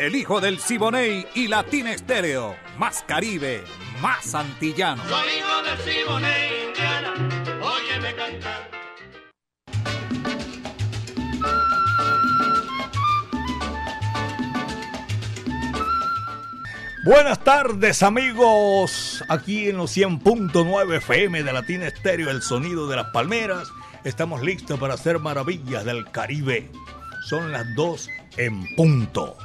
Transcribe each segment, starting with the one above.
El hijo del Siboney y Latina Estéreo. Más Caribe, más antillano. Soy hijo del Siboney, Indiana. Óyeme cantar. Buenas tardes amigos, aquí en los 100.9 FM de Latina Estéreo, el sonido de las palmeras. Estamos listos para hacer maravillas del Caribe. Son las 2 en punto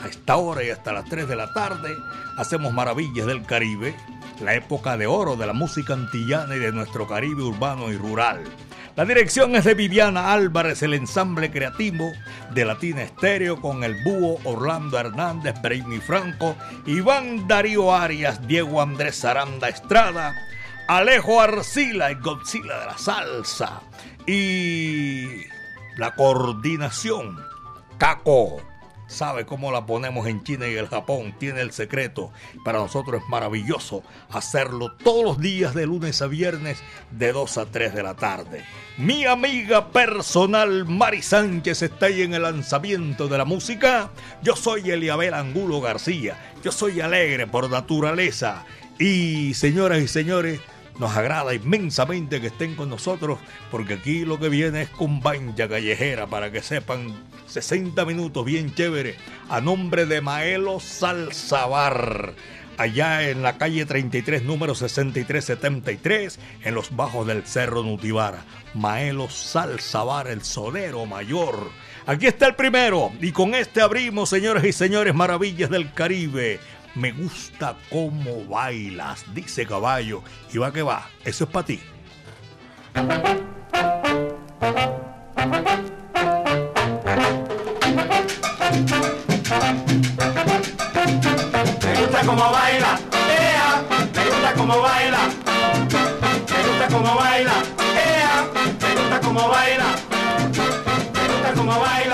a esta hora y hasta las 3 de la tarde hacemos maravillas del Caribe, la época de oro de la música antillana y de nuestro Caribe urbano y rural. La dirección es de Viviana Álvarez, el ensamble creativo de Latina Estéreo con el búho Orlando Hernández, Brainy Franco, Iván Darío Arias, Diego Andrés Aranda Estrada, Alejo Arcila y Godzilla de la Salsa. Y la coordinación, Caco sabe cómo la ponemos en China y el Japón, tiene el secreto. Para nosotros es maravilloso hacerlo todos los días de lunes a viernes de 2 a 3 de la tarde. Mi amiga personal Mari Sánchez está ahí en el lanzamiento de la música. Yo soy Eliabel Angulo García. Yo soy alegre por naturaleza. Y señoras y señores, nos agrada inmensamente que estén con nosotros porque aquí lo que viene es con callejera para que sepan 60 minutos bien chévere a nombre de Maelo Salsabar allá en la calle 33, número 6373, en los bajos del Cerro Nutibara. Maelo Salsabar, el sonero mayor. Aquí está el primero, y con este abrimos, señores y señores, maravillas del Caribe. Me gusta cómo bailas, dice caballo. Y va que va, eso es para ti. Me gusta cómo baila, ea, me gusta cómo baila. Me gusta cómo baila, ea, me gusta cómo baila. Me gusta cómo baila,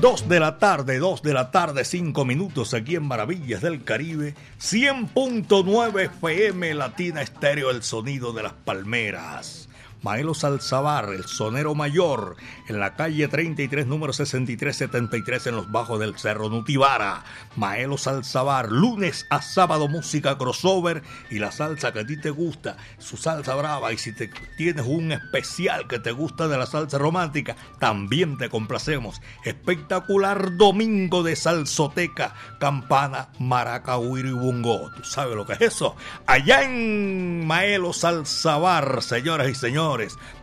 2 de la tarde, 2 de la tarde, 5 minutos aquí en Maravillas del Caribe, 100.9 FM Latina Estéreo, el sonido de las palmeras. Maelo Salzabar, el sonero mayor, en la calle 33, número 6373, en los bajos del Cerro Nutibara. Maelo Salzabar, lunes a sábado, música crossover y la salsa que a ti te gusta, su salsa brava. Y si te tienes un especial que te gusta de la salsa romántica, también te complacemos. Espectacular domingo de salsoteca, campana, maraca, y bungo. ¿Tú sabes lo que es eso? Allá en Maelo Salzabar, señoras y señores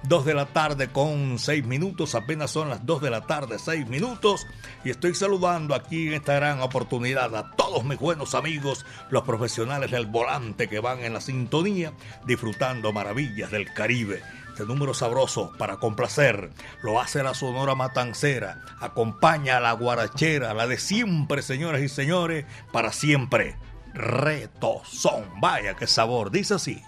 2 de la tarde con 6 minutos, apenas son las 2 de la tarde, 6 minutos. Y estoy saludando aquí en esta gran oportunidad a todos mis buenos amigos, los profesionales del volante que van en la sintonía, disfrutando maravillas del Caribe. Este número sabroso para complacer lo hace la Sonora Matancera, acompaña a la guarachera, la de siempre, señoras y señores, para siempre. Reto son, vaya qué sabor, dice así.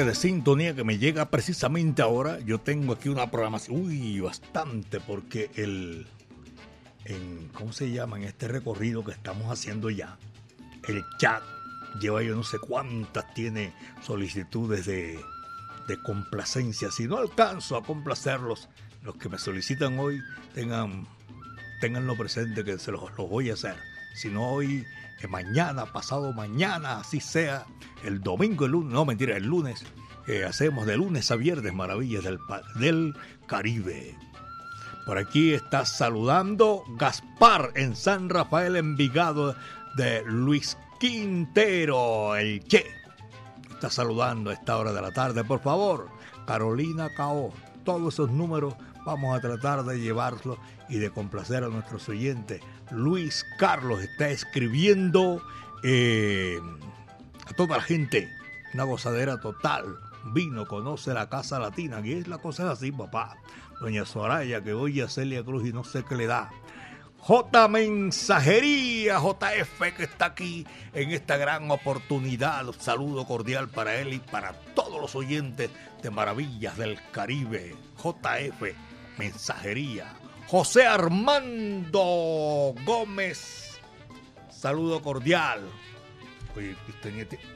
De sintonía que me llega precisamente ahora. Yo tengo aquí una programación, uy, bastante, porque el, en, ¿cómo se llama? En este recorrido que estamos haciendo ya. El chat lleva yo no sé cuántas, tiene solicitudes de, de complacencia. Si no alcanzo a complacerlos, los que me solicitan hoy, tengan, tenganlo presente que se los, los voy a hacer. Si no hoy, que mañana, pasado mañana, así sea, el domingo, el lunes, no mentira, el lunes, eh, hacemos de lunes a viernes maravillas del, del Caribe. Por aquí está saludando Gaspar en San Rafael Envigado de Luis Quintero, el Che. Está saludando a esta hora de la tarde, por favor. Carolina Cao, todos esos números vamos a tratar de llevarlos y de complacer a nuestros oyentes. Luis Carlos está escribiendo eh, a toda la gente una gozadera total. Vino, conoce la Casa Latina, y es la cosa así, papá. Doña Soraya, que oye a Celia Cruz y no sé qué le da. J Mensajería, JF, que está aquí en esta gran oportunidad. Un saludo cordial para él y para todos los oyentes de Maravillas del Caribe. JF, Mensajería. José Armando Gómez, saludo cordial. Oye,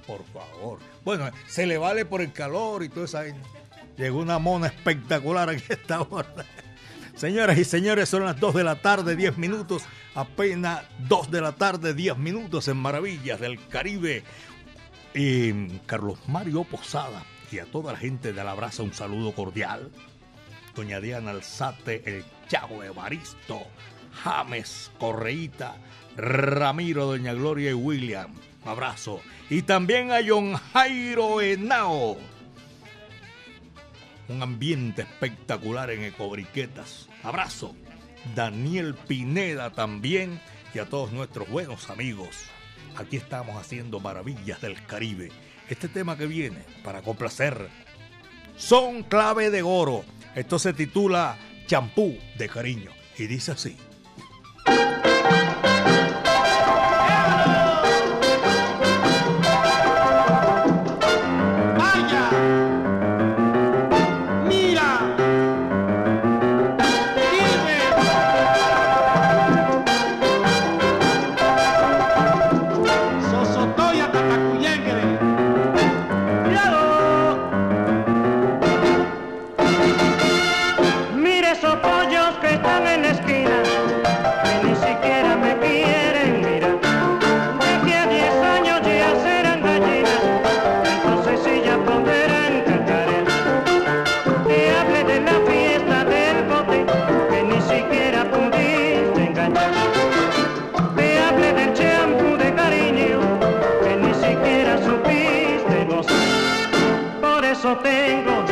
por favor. Bueno, se le vale por el calor y todo eso. Llegó una mona espectacular aquí esta hora. Señoras y señores, son las 2 de la tarde, 10 minutos. Apenas 2 de la tarde, 10 minutos en Maravillas del Caribe. Y Carlos Mario Posada y a toda la gente de la Brasa un saludo cordial. Doña Diana Alzate, el Chavo Evaristo, James Correíta, Ramiro, Doña Gloria y William. Abrazo. Y también a John Jairo Henao un ambiente espectacular en Ecobriquetas. Abrazo. Daniel Pineda también y a todos nuestros buenos amigos. Aquí estamos haciendo maravillas del Caribe. Este tema que viene para complacer son clave de oro. Esto se titula Champú de cariño y dice así. tengo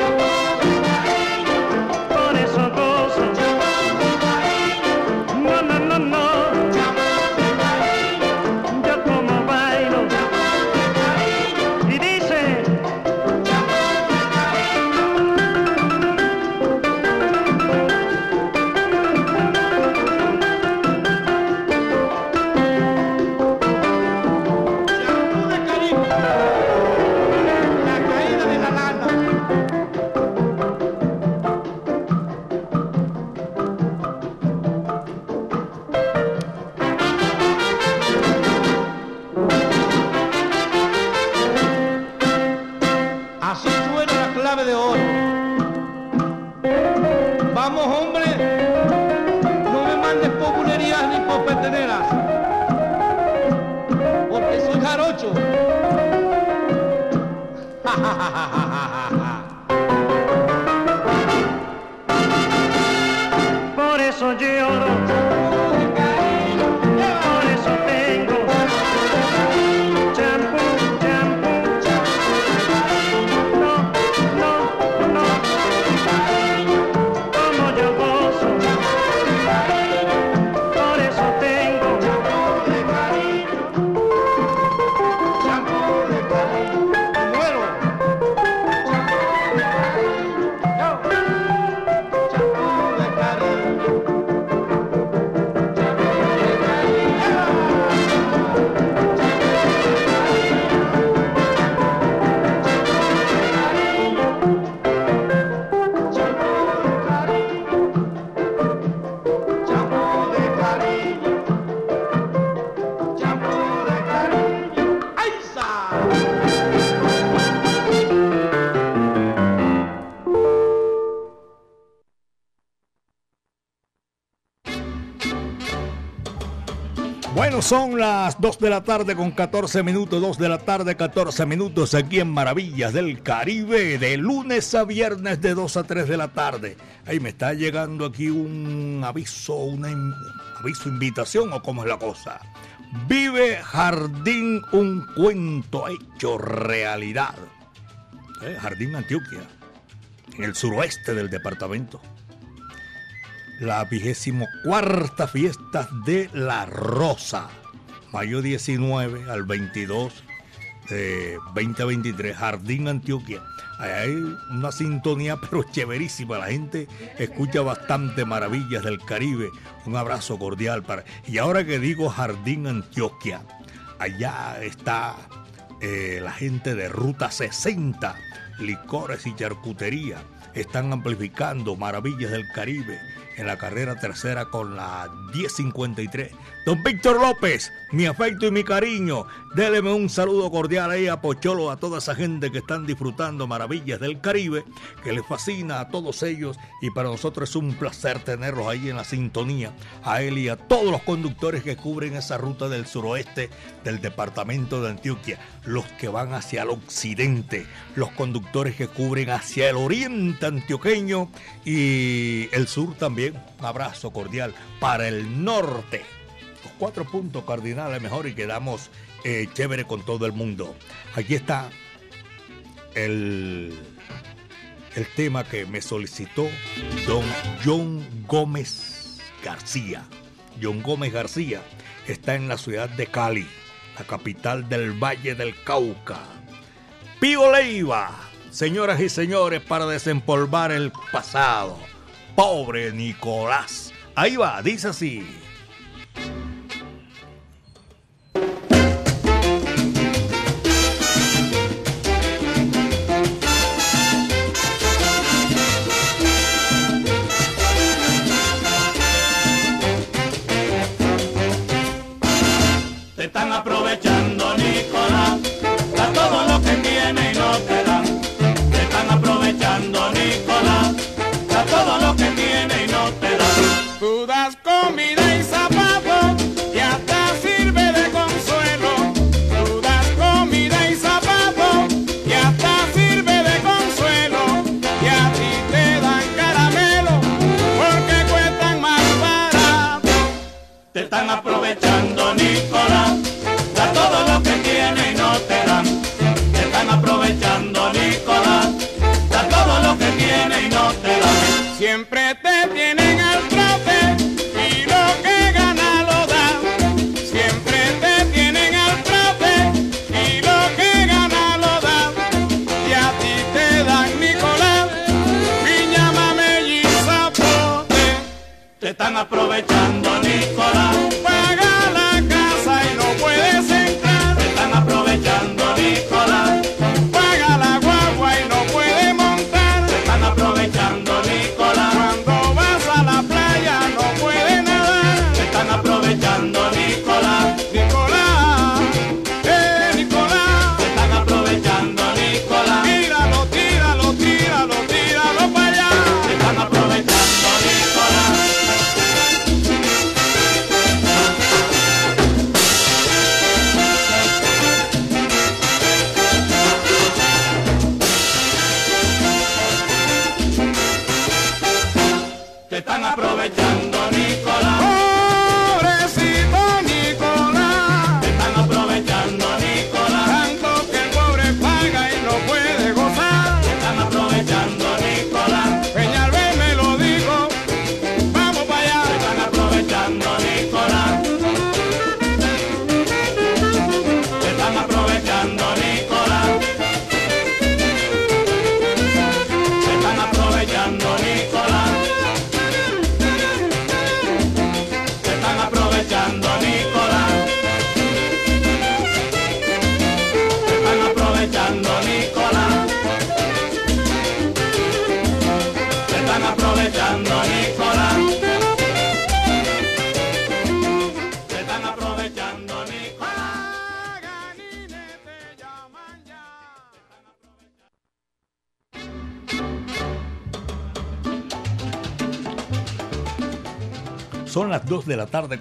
son las 2 de la tarde con 14 minutos, 2 de la tarde 14 minutos aquí en Maravillas del Caribe, de lunes a viernes de 2 a 3 de la tarde. Ahí me está llegando aquí un aviso, una aviso, invitación o cómo es la cosa. Vive Jardín, un cuento hecho realidad. Eh, Jardín Antioquia, en el suroeste del departamento la vigésimo cuarta fiesta de la Rosa, mayo 19 al 22 de 2023, Jardín Antioquia. hay una sintonía pero chéverísima, la gente escucha bastante maravillas del Caribe. Un abrazo cordial para... Y ahora que digo Jardín Antioquia, allá está eh, la gente de Ruta 60, licores y charcutería. Están amplificando maravillas del Caribe en la carrera tercera con la 1053. Don Víctor López, mi afecto y mi cariño. Déleme un saludo cordial ahí a Pocholo, a toda esa gente que están disfrutando maravillas del Caribe, que les fascina a todos ellos y para nosotros es un placer tenerlos ahí en la sintonía. A él y a todos los conductores que cubren esa ruta del suroeste del departamento de Antioquia, los que van hacia el occidente, los conductores que cubren hacia el oriente antioqueño y el sur también. Un abrazo cordial para el norte cuatro puntos cardinales mejor y quedamos eh, chévere con todo el mundo. Aquí está el, el tema que me solicitó don John Gómez García. John Gómez García está en la ciudad de Cali, la capital del Valle del Cauca. Pío Leiva, señoras y señores, para desempolvar el pasado. Pobre Nicolás. Ahí va, dice así.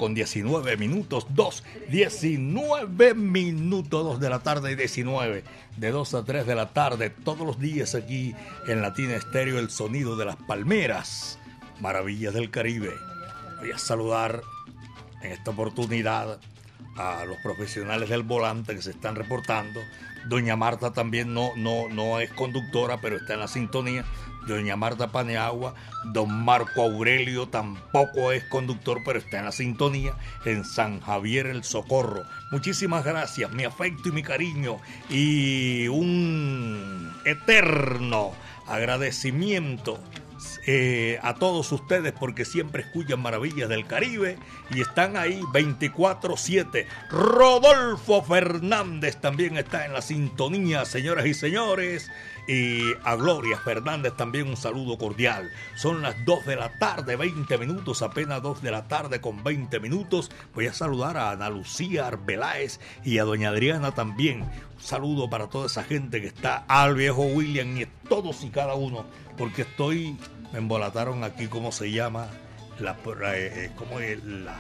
Con 19 minutos. 2, 19 minutos. 2 de la tarde y 19. De 2 a 3 de la tarde. Todos los días aquí en Latina Estéreo, el sonido de las palmeras. Maravillas del Caribe. Voy a saludar en esta oportunidad a los profesionales del volante que se están reportando. Doña Marta también no, no, no es conductora, pero está en la sintonía doña Marta Paneagua, don Marco Aurelio tampoco es conductor, pero está en la sintonía en San Javier el Socorro. Muchísimas gracias, mi afecto y mi cariño y un eterno agradecimiento eh, a todos ustedes porque siempre escuchan Maravillas del Caribe y están ahí 24/7. Rodolfo Fernández también está en la sintonía, señoras y señores. Y a Gloria Fernández también un saludo cordial. Son las 2 de la tarde, 20 minutos, apenas 2 de la tarde con 20 minutos. Voy a saludar a Ana Lucía Arbeláez y a doña Adriana también. Un saludo para toda esa gente que está, al viejo William y todos y cada uno, porque estoy, me embolataron aquí, ¿cómo se llama? La, eh, eh, ¿Cómo es la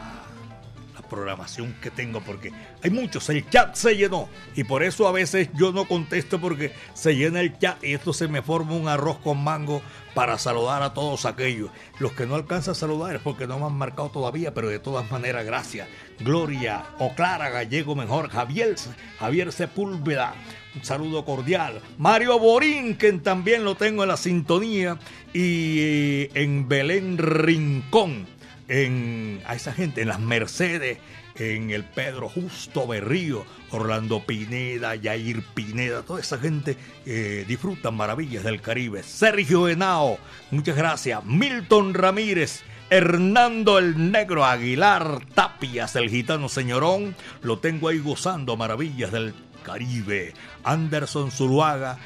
programación que tengo porque hay muchos, el chat se llenó y por eso a veces yo no contesto porque se llena el chat y esto se me forma un arroz con mango para saludar a todos aquellos. Los que no alcanzan a saludar es porque no me han marcado todavía, pero de todas maneras gracias. Gloria o Clara Gallego mejor, Javier, Javier Sepúlveda, un saludo cordial. Mario Borín, que también lo tengo en la sintonía, y eh, en Belén Rincón en, a esa gente, en las Mercedes, en el Pedro Justo Berrío, Orlando Pineda, Yair Pineda, toda esa gente eh, disfrutan maravillas del Caribe. Sergio Henao, muchas gracias. Milton Ramírez. Hernando el Negro Aguilar Tapias, el gitano señorón, lo tengo ahí gozando maravillas del Caribe. Anderson Zuluaga,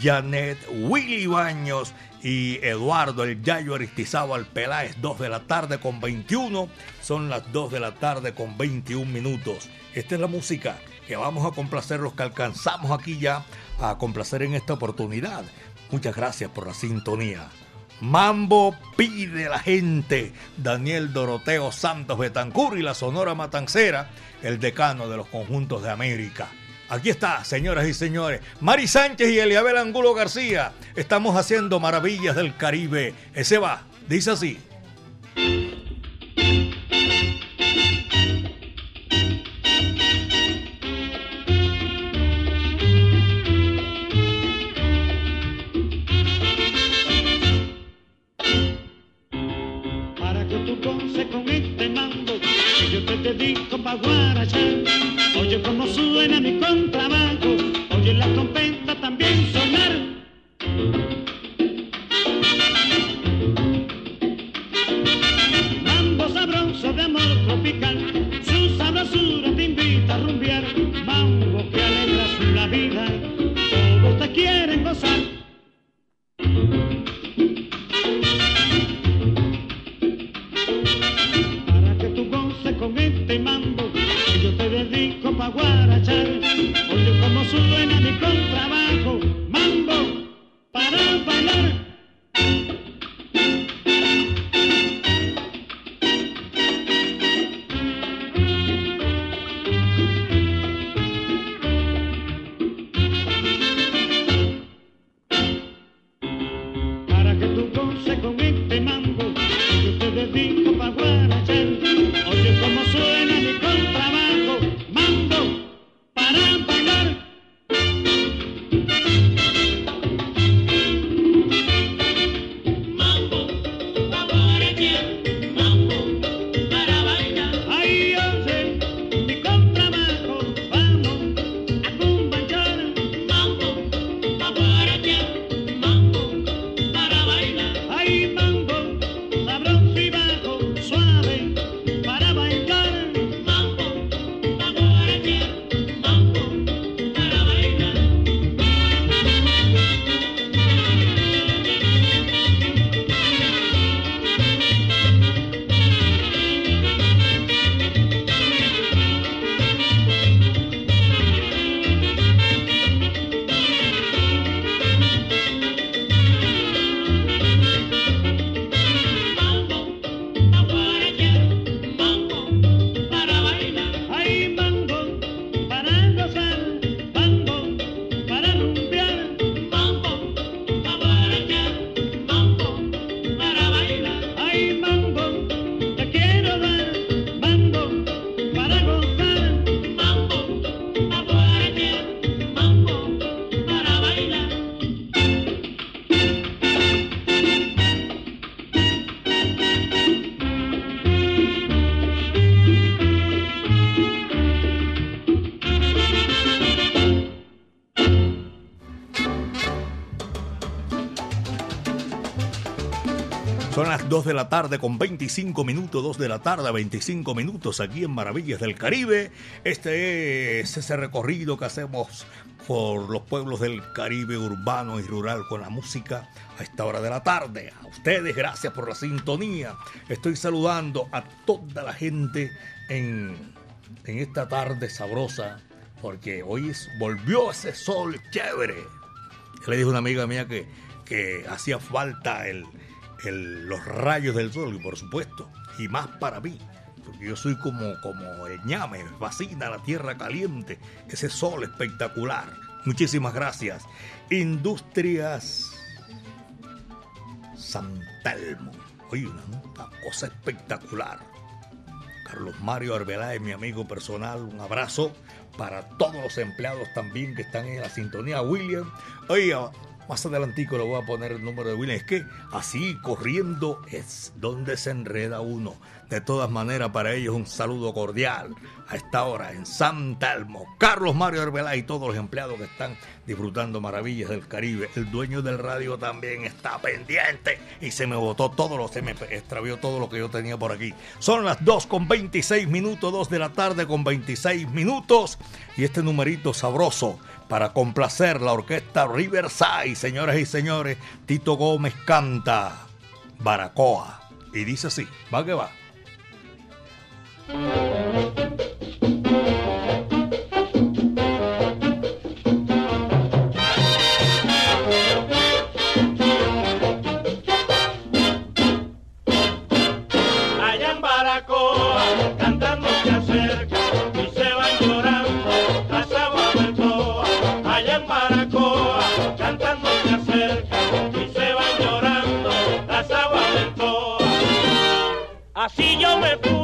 Janet Willy Baños y Eduardo el Yayo Aristizábal Peláez, 2 de la tarde con 21. Son las 2 de la tarde con 21 minutos. Esta es la música que vamos a complacer los que alcanzamos aquí ya a complacer en esta oportunidad. Muchas gracias por la sintonía. Mambo pide la gente. Daniel Doroteo Santos Betancur y la Sonora Matancera, el decano de los conjuntos de América. Aquí está, señoras y señores. Mari Sánchez y Eliabel Angulo García. Estamos haciendo maravillas del Caribe. Ese va, dice así. De la tarde con 25 minutos, 2 de la tarde, 25 minutos aquí en Maravillas del Caribe. Este es ese recorrido que hacemos por los pueblos del Caribe urbano y rural con la música a esta hora de la tarde. A ustedes, gracias por la sintonía. Estoy saludando a toda la gente en, en esta tarde sabrosa, porque hoy es, volvió ese sol chévere. Le dije a una amiga mía que, que hacía falta el los rayos del sol, por supuesto, y más para mí, porque yo soy como, como el ñame, me fascina la tierra caliente, ese sol espectacular. Muchísimas gracias. Industrias Santelmo. Oye, una, cosa espectacular. Carlos Mario Arbeláez, mi amigo personal, un abrazo para todos los empleados también que están en la sintonía. William, oye, más adelantico le voy a poner el número de William. Es que así corriendo es donde se enreda uno. De todas maneras, para ellos un saludo cordial a esta hora en San Telmo. Carlos Mario Herbelá y todos los empleados que están disfrutando maravillas del Caribe. El dueño del radio también está pendiente y se me botó todo lo, se me extravió todo lo que yo tenía por aquí. Son las 2 con 26 minutos, 2 de la tarde con 26 minutos. Y este numerito sabroso para complacer la orquesta Riverside, señoras y señores, Tito Gómez canta Baracoa. Y dice así, va que va. Así yo me fui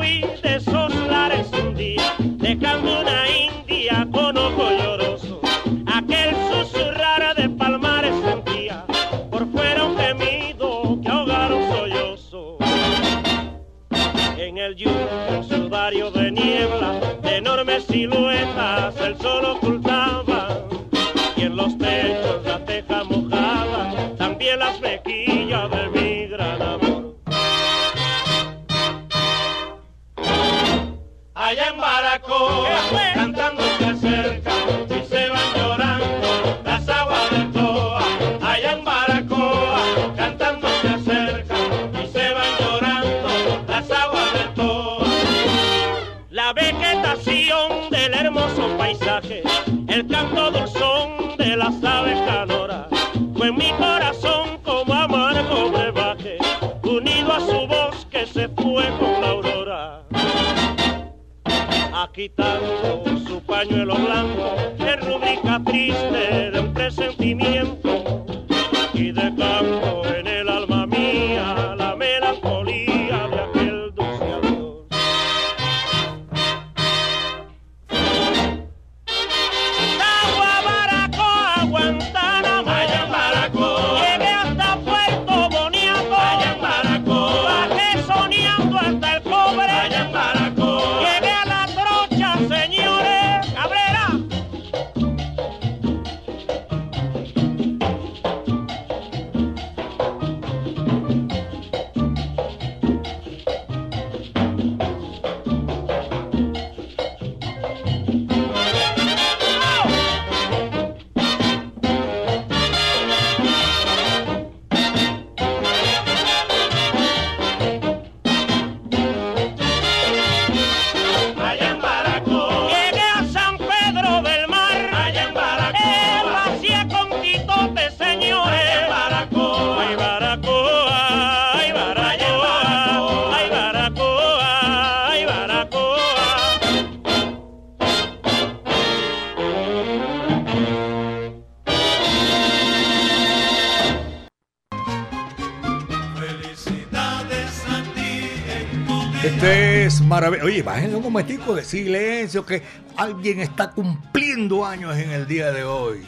Oye, bajen un momentico de silencio que alguien está cumpliendo años en el día de hoy.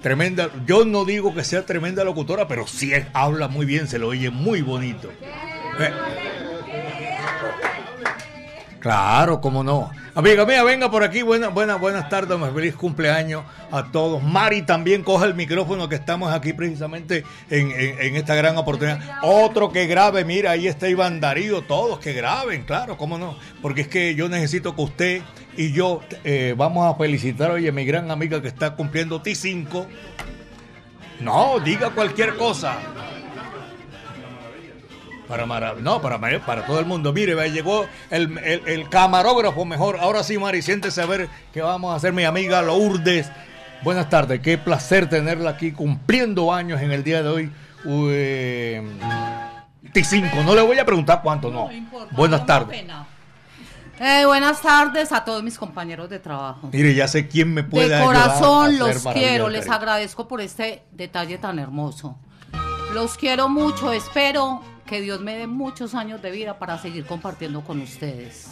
Tremenda, yo no digo que sea tremenda locutora, pero sí habla muy bien, se lo oye muy bonito. Eh, Claro, cómo no. Amiga mía, venga por aquí. Buenas, buenas, buenas tardes. Feliz cumpleaños a todos. Mari también coge el micrófono que estamos aquí precisamente en, esta gran oportunidad. Otro que grabe, mira, ahí está Iván Darío, todos que graben, claro, cómo no. Porque es que yo necesito que usted y yo eh, vamos a felicitar hoy a mi gran amiga que está cumpliendo T5. No, diga cualquier cosa. Para Mara- no, para, para todo el mundo. Mire, llegó el, el- el camarógrafo mejor. Ahora sí, Mari, siéntese a ver qué vamos a hacer mi amiga Lourdes. Buenas tardes, qué placer tenerla aquí cumpliendo años en el día de hoy. Eh, T5, no le voy a preguntar cuánto, no. Buenas tardes. Eh, buenas tardes a todos mis compañeros de trabajo. Mire, ya sé quién me puede De ayudar a corazón los quiero, les agradezco por este detalle tan hermoso. Los quiero mucho, espero que Dios me dé muchos años de vida para seguir compartiendo con ustedes.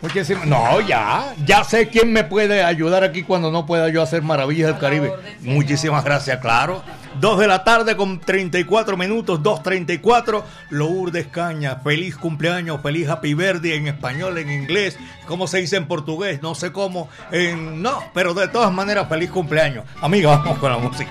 Muchísimas. No, ya. Ya sé quién me puede ayudar aquí cuando no pueda yo hacer maravillas del Caribe. Muchísimas gracias, claro. Dos de la tarde con 34 minutos, 2.34. Lourdes Caña, feliz cumpleaños, feliz happy birthday en español, en inglés. ¿Cómo se dice en portugués? No sé cómo. En... No, pero de todas maneras, feliz cumpleaños. Amiga, vamos con la música.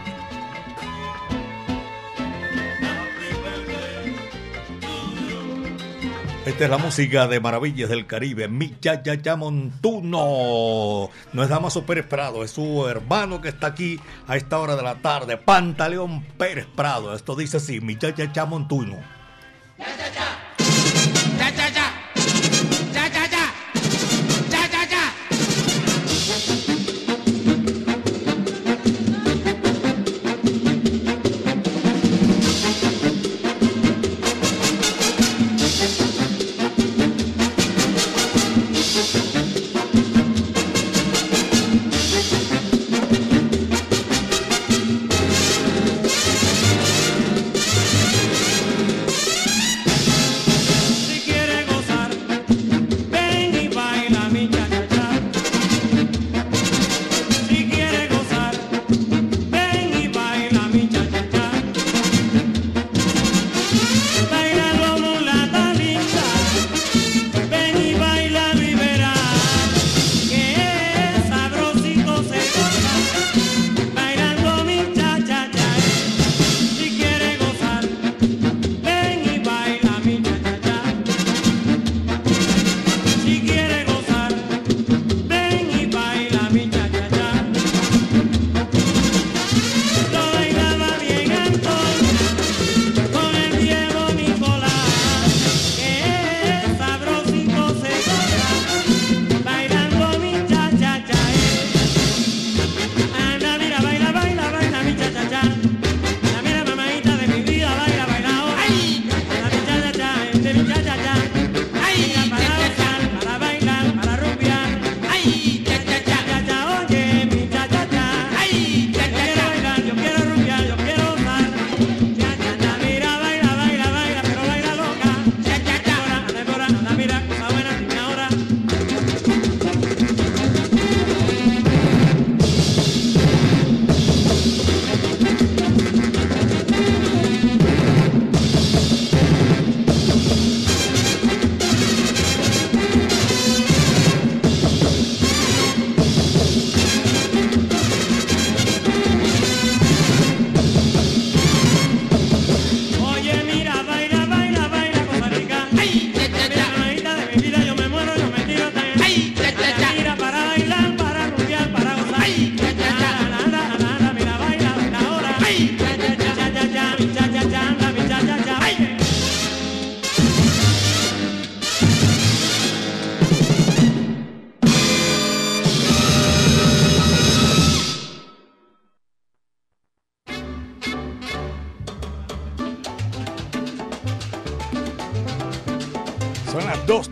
Esta es la música de Maravillas del Caribe, mi ya ya ya Montuno. No es Damaso Pérez Prado, es su hermano que está aquí a esta hora de la tarde, Pantaleón Pérez Prado. Esto dice así, mi ya ya ya Montuno. Ya, ya, ya.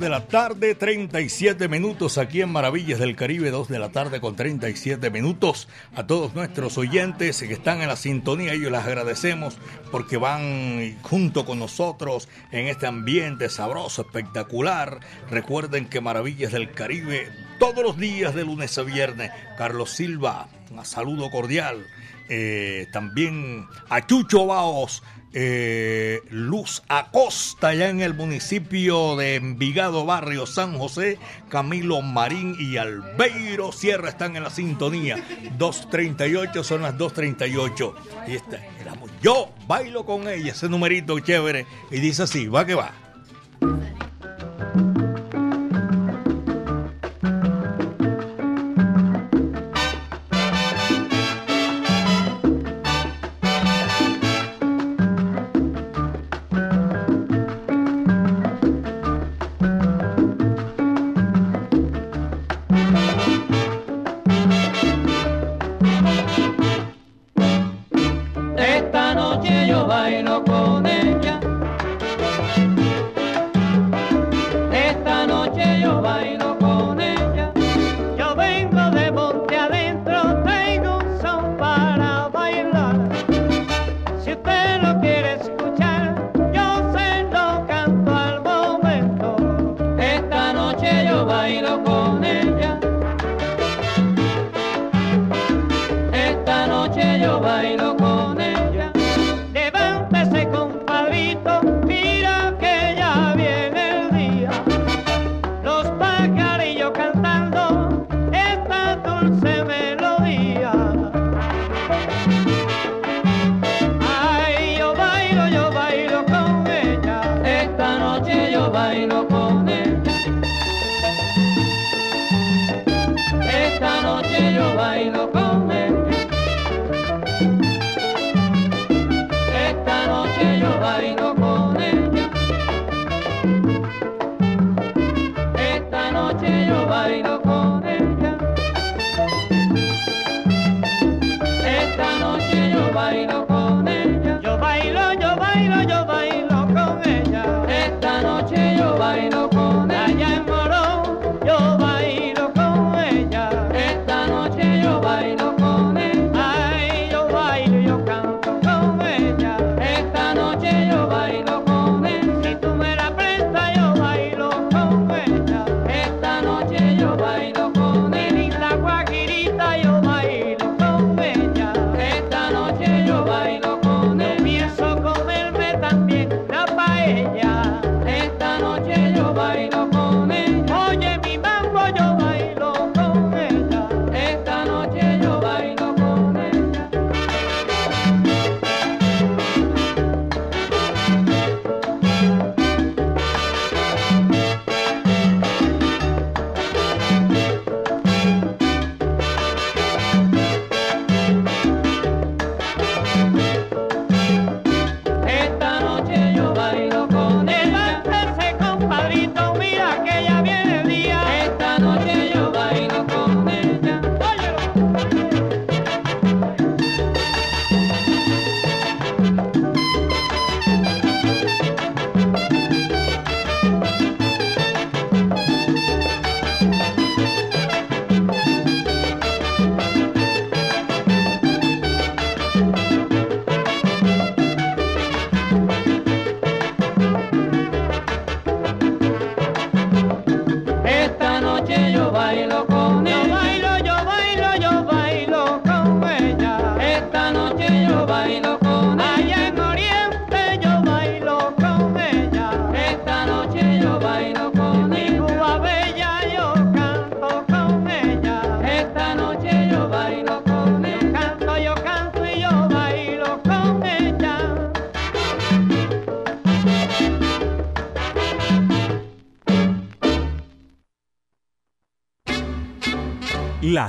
De la tarde, 37 minutos aquí en Maravillas del Caribe, 2 de la tarde con 37 minutos. A todos nuestros oyentes que están en la sintonía, ellos les agradecemos porque van junto con nosotros en este ambiente sabroso, espectacular. Recuerden que Maravillas del Caribe, todos los días de lunes a viernes, Carlos Silva, un saludo cordial. Eh, también a Chucho Baos eh, Luz Acosta, allá en el municipio de Envigado, barrio San José. Camilo Marín y Albeiro Sierra están en la sintonía. 2.38, son las 2.38. Y esta, yo bailo con ella, ese numerito chévere. Y dice así, va que va. Sailor.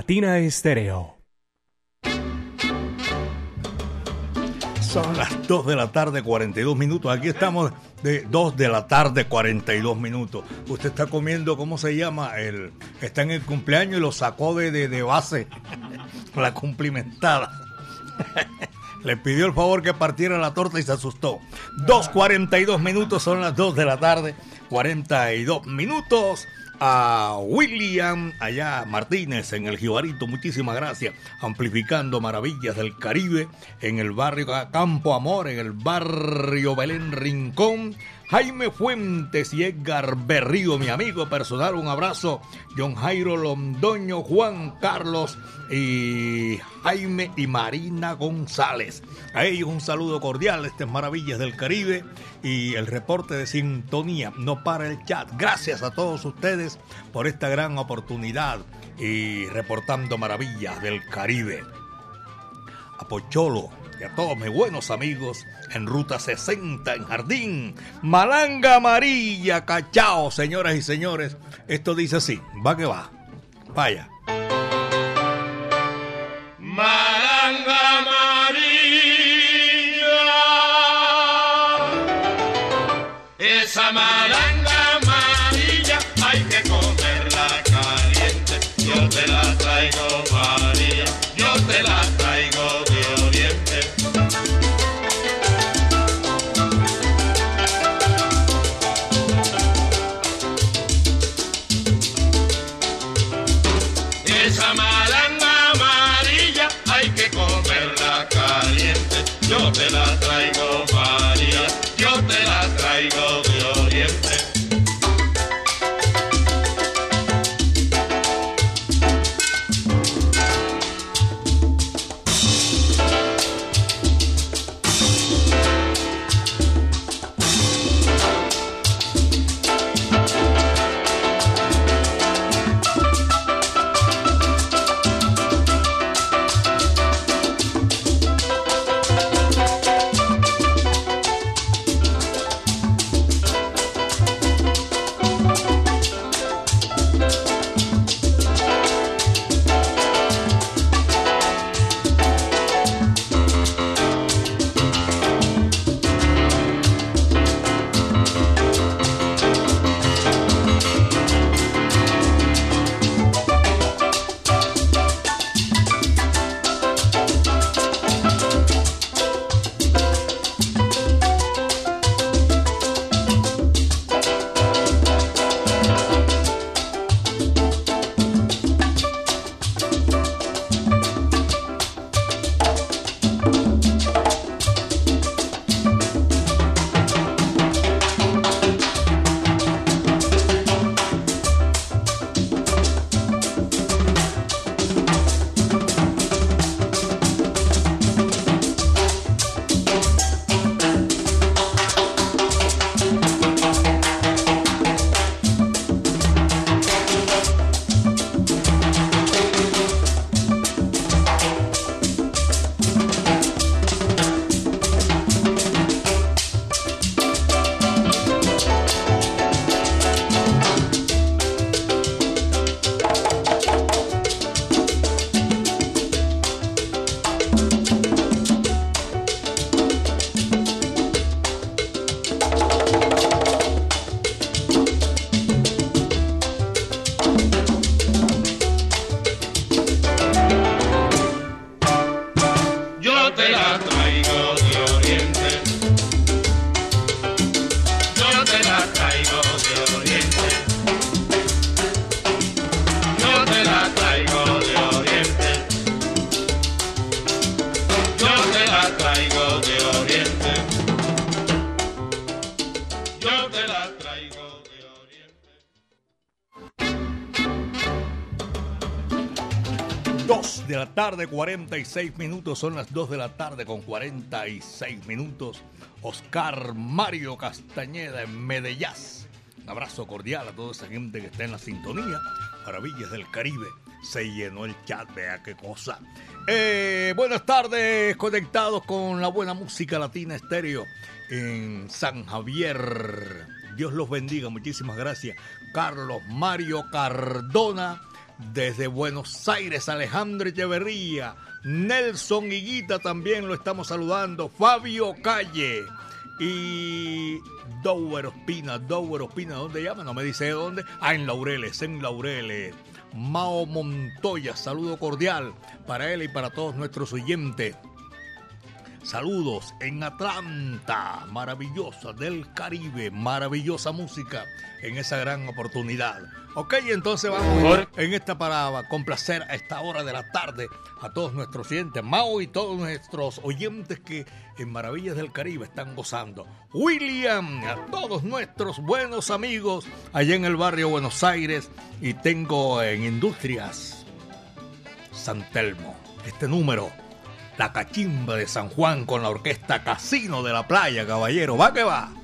Latina Estéreo. Son las 2 de la tarde, 42 minutos. Aquí estamos de 2 de la tarde, 42 minutos. Usted está comiendo, ¿cómo se llama? El, está en el cumpleaños y lo sacó de, de, de base. La cumplimentada. Le pidió el favor que partiera la torta y se asustó. 2.42 minutos, son las 2 de la tarde, 42 minutos a William allá Martínez en el Jibarito, muchísimas gracias, amplificando maravillas del Caribe en el barrio Campo Amor, en el barrio Belén Rincón. Jaime Fuentes y Edgar Berrío, mi amigo personal, un abrazo. John Jairo Londoño, Juan Carlos y Jaime y Marina González. A ellos un saludo cordial, estas maravillas del Caribe y el reporte de sintonía. No para el chat. Gracias a todos ustedes por esta gran oportunidad y reportando maravillas del Caribe. A Pocholo y a todos mis buenos amigos en Ruta 60 en Jardín. Malanga Amarilla, cachao, señoras y señores. Esto dice así, va que va. Vaya. 46 minutos. Son las 2 de la tarde con 46 minutos. Oscar Mario Castañeda en Medellín. Un abrazo cordial a toda esa gente que está en la sintonía. Maravillas del Caribe. Se llenó el chat, vea qué cosa. Eh, buenas tardes, conectados con la buena música latina estéreo en San Javier. Dios los bendiga, muchísimas gracias. Carlos Mario Cardona desde Buenos Aires, Alejandro Echeverría, Nelson Higuita también lo estamos saludando, Fabio Calle y Dower Ospina, Dower Ospina, ¿dónde llama? No me dice dónde. Ah, en Laureles, en Laureles. Mao Montoya, saludo cordial para él y para todos nuestros oyentes. Saludos en Atlanta, maravillosa del Caribe, maravillosa música en esa gran oportunidad. Ok, entonces vamos en esta para complacer a esta hora de la tarde a todos nuestros oyentes, Mao y todos nuestros oyentes que en Maravillas del Caribe están gozando. William, a todos nuestros buenos amigos allá en el barrio Buenos Aires y tengo en Industrias San Telmo este número. La cachimba de San Juan con la orquesta Casino de la Playa, caballero. Va que va.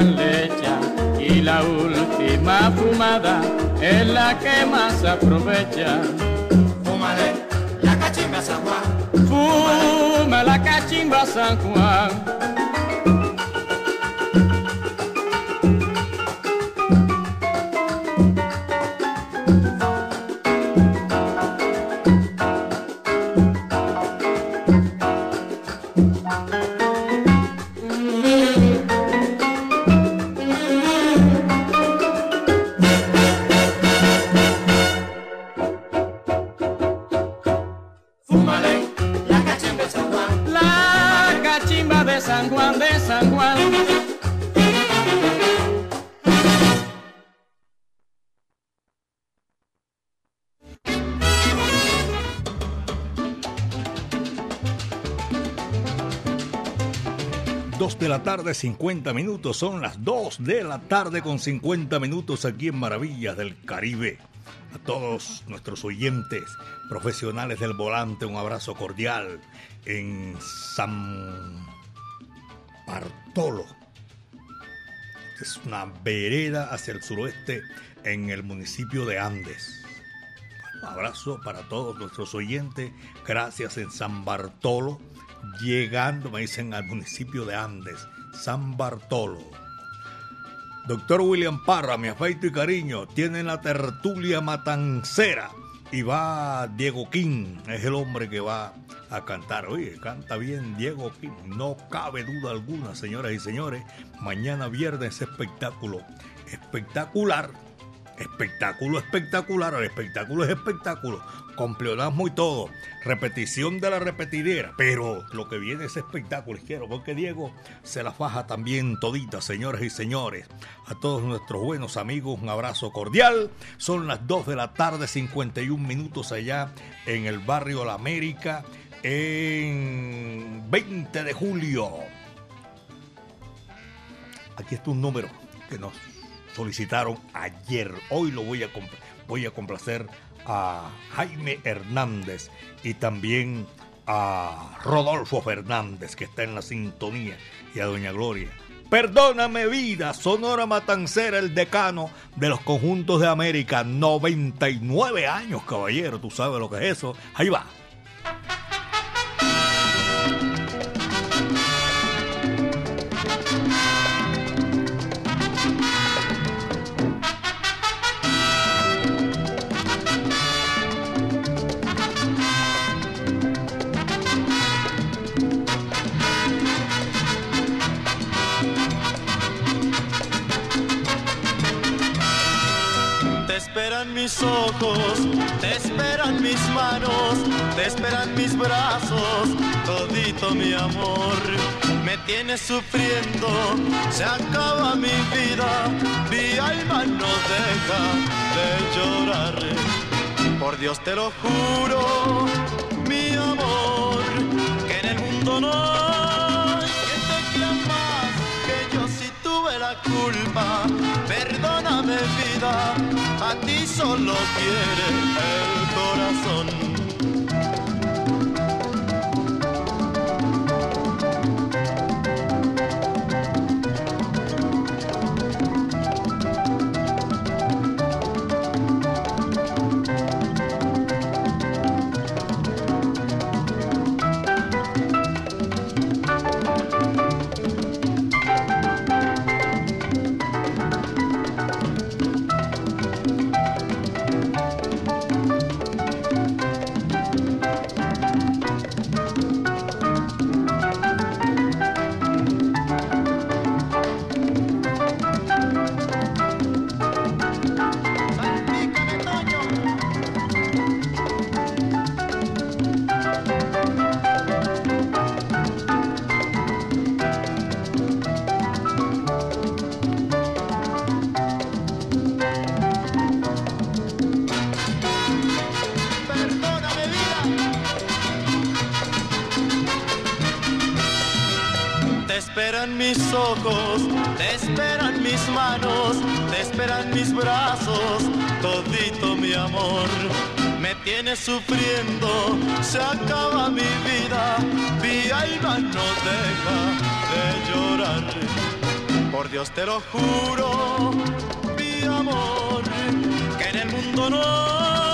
San Juan le echa. Y la última fumada es la que más aprovecha. Fúmale la cachimba San Juan. Fuma la cachimba San Juan. Tarde, 50 minutos. Son las 2 de la tarde con 50 minutos aquí en Maravillas del Caribe. A todos nuestros oyentes profesionales del volante, un abrazo cordial en San Bartolo. Es una vereda hacia el suroeste en el municipio de Andes. Abrazo para todos nuestros oyentes. Gracias en San Bartolo llegando, me dicen, al municipio de Andes, San Bartolo. Doctor William Parra, mi afeito y cariño, tiene la tertulia matancera y va Diego King, es el hombre que va a cantar. Oye, canta bien Diego King, no cabe duda alguna, señoras y señores. Mañana viernes espectáculo espectacular Espectáculo espectacular, el espectáculo es espectáculo, con pleonasmo y todo, repetición de la repetidera, pero lo que viene es espectáculo, quiero, porque Diego se la faja también todita, señores y señores. A todos nuestros buenos amigos, un abrazo cordial. Son las 2 de la tarde, 51 minutos allá en el barrio La América, en 20 de julio. Aquí está un número que nos solicitaron ayer. Hoy lo voy a, voy a complacer a Jaime Hernández y también a Rodolfo Fernández, que está en la sintonía, y a Doña Gloria. Perdóname vida, Sonora Matancera, el decano de los conjuntos de América, 99 años, caballero, tú sabes lo que es eso. Ahí va. Esperan mis ojos, te esperan mis manos, te esperan mis brazos, todito mi amor. Me tienes sufriendo, se acaba mi vida, mi alma no deja de llorar. Por Dios te lo juro, mi amor, que en el mundo no hay quien te quiera más que yo si tuve la culpa. Perdóname vida, a ti solo quiere el corazón. Esperan mis ojos, te esperan mis manos, te esperan mis brazos, todito mi amor. Me tienes sufriendo, se acaba mi vida, mi alma no deja de llorar. Por Dios te lo juro, mi amor, que en el mundo no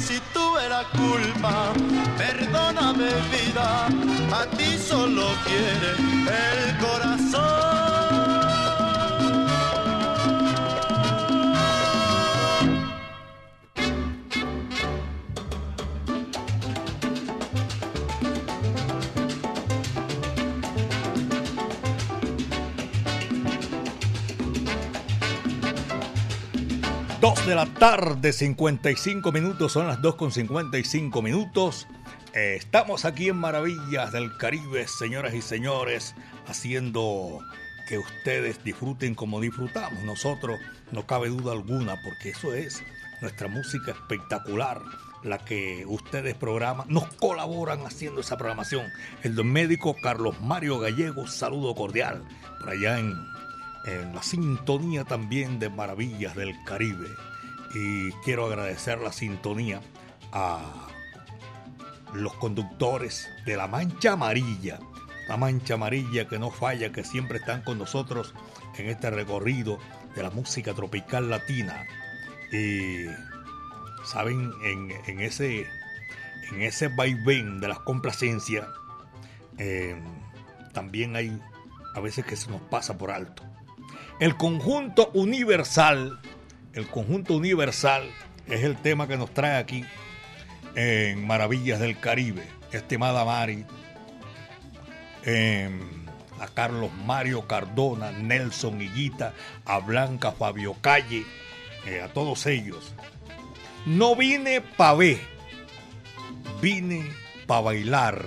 si tuve la culpa. Perdóname vida, a ti solo quiere el corazón. Dos de la tarde, 55 minutos, son las 2 con 55 minutos. Eh, estamos aquí en Maravillas del Caribe, señoras y señores, haciendo que ustedes disfruten como disfrutamos. Nosotros, no cabe duda alguna, porque eso es nuestra música espectacular, la que ustedes programan, nos colaboran haciendo esa programación. El médico Carlos Mario Gallego, saludo cordial, por allá en en la sintonía también de Maravillas del Caribe. Y quiero agradecer la sintonía a los conductores de La Mancha Amarilla. La Mancha Amarilla que no falla, que siempre están con nosotros en este recorrido de la música tropical latina. Y saben, en, ese, en ese vaivén de las complacencias, eh, también hay a veces que se nos pasa por alto. El conjunto universal, el conjunto universal es el tema que nos trae aquí en Maravillas del Caribe. Estimada Mari, eh, a Carlos Mario Cardona, Nelson Higuita, a Blanca Fabio Calle, eh, a todos ellos. No vine pa' ver, vine pa' bailar.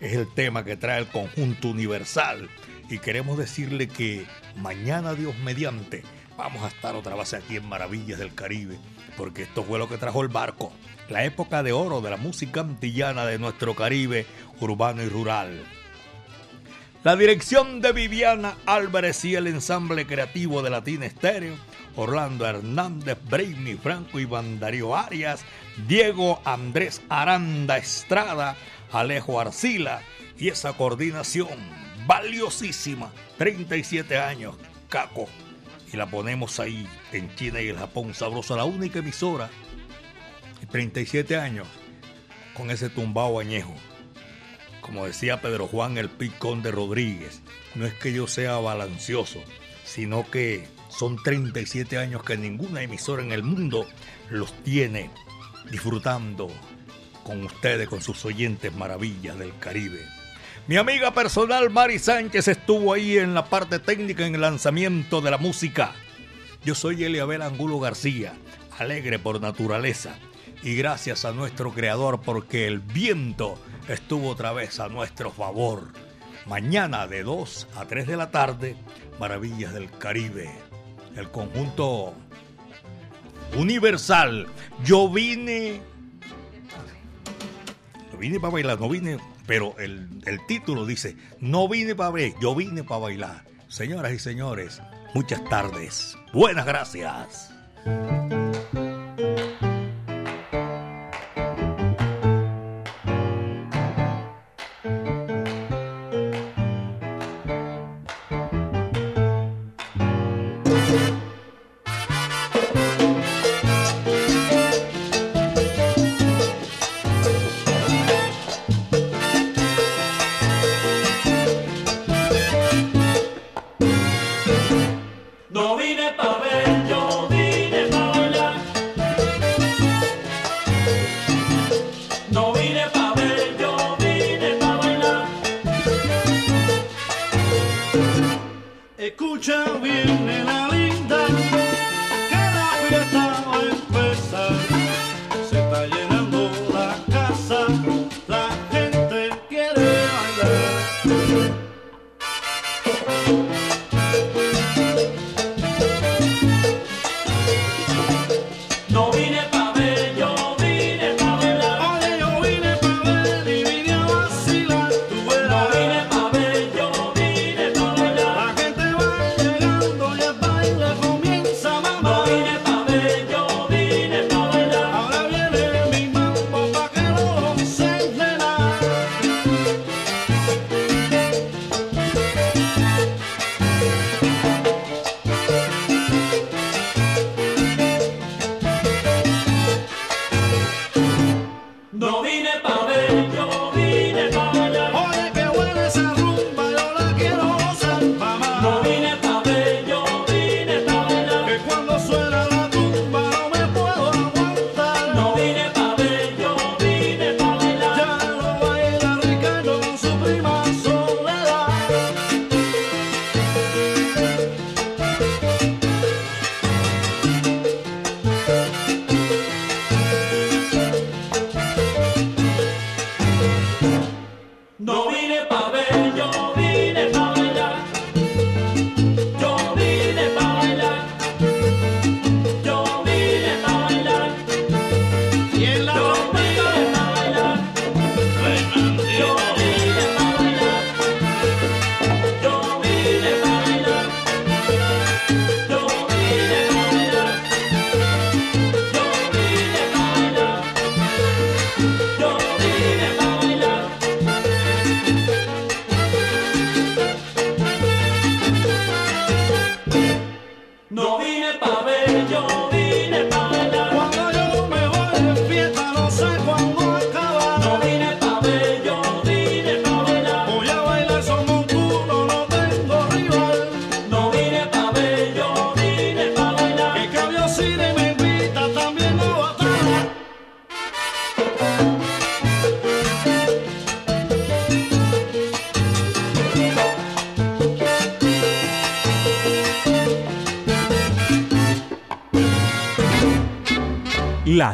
Es el tema que trae el conjunto universal. Y queremos decirle que mañana, Dios mediante, vamos a estar otra vez aquí en Maravillas del Caribe, porque esto fue lo que trajo el barco, la época de oro de la música antillana de nuestro Caribe, urbano y rural. La dirección de Viviana Álvarez y el ensamble creativo de Latina Estéreo, Orlando Hernández, Brainy Franco y Darío Arias, Diego Andrés Aranda Estrada, Alejo Arcila y esa coordinación valiosísima, 37 años, Caco. Y la ponemos ahí en China y el Japón, sabrosa, la única emisora, 37 años, con ese tumbao añejo. Como decía Pedro Juan el Picón de Rodríguez, no es que yo sea balancioso, sino que son 37 años que ninguna emisora en el mundo los tiene disfrutando con ustedes, con sus oyentes maravillas del Caribe. Mi amiga personal Mari Sánchez estuvo ahí en la parte técnica en el lanzamiento de la música. Yo soy Eliabel Angulo García, alegre por naturaleza. Y gracias a nuestro creador porque el viento estuvo otra vez a nuestro favor. Mañana de 2 a 3 de la tarde, Maravillas del Caribe. El conjunto universal. Yo vine. No vine para bailar, no vine. Pero el, el título dice: No vine para ver, yo vine para bailar. Señoras y señores, muchas tardes. Buenas gracias.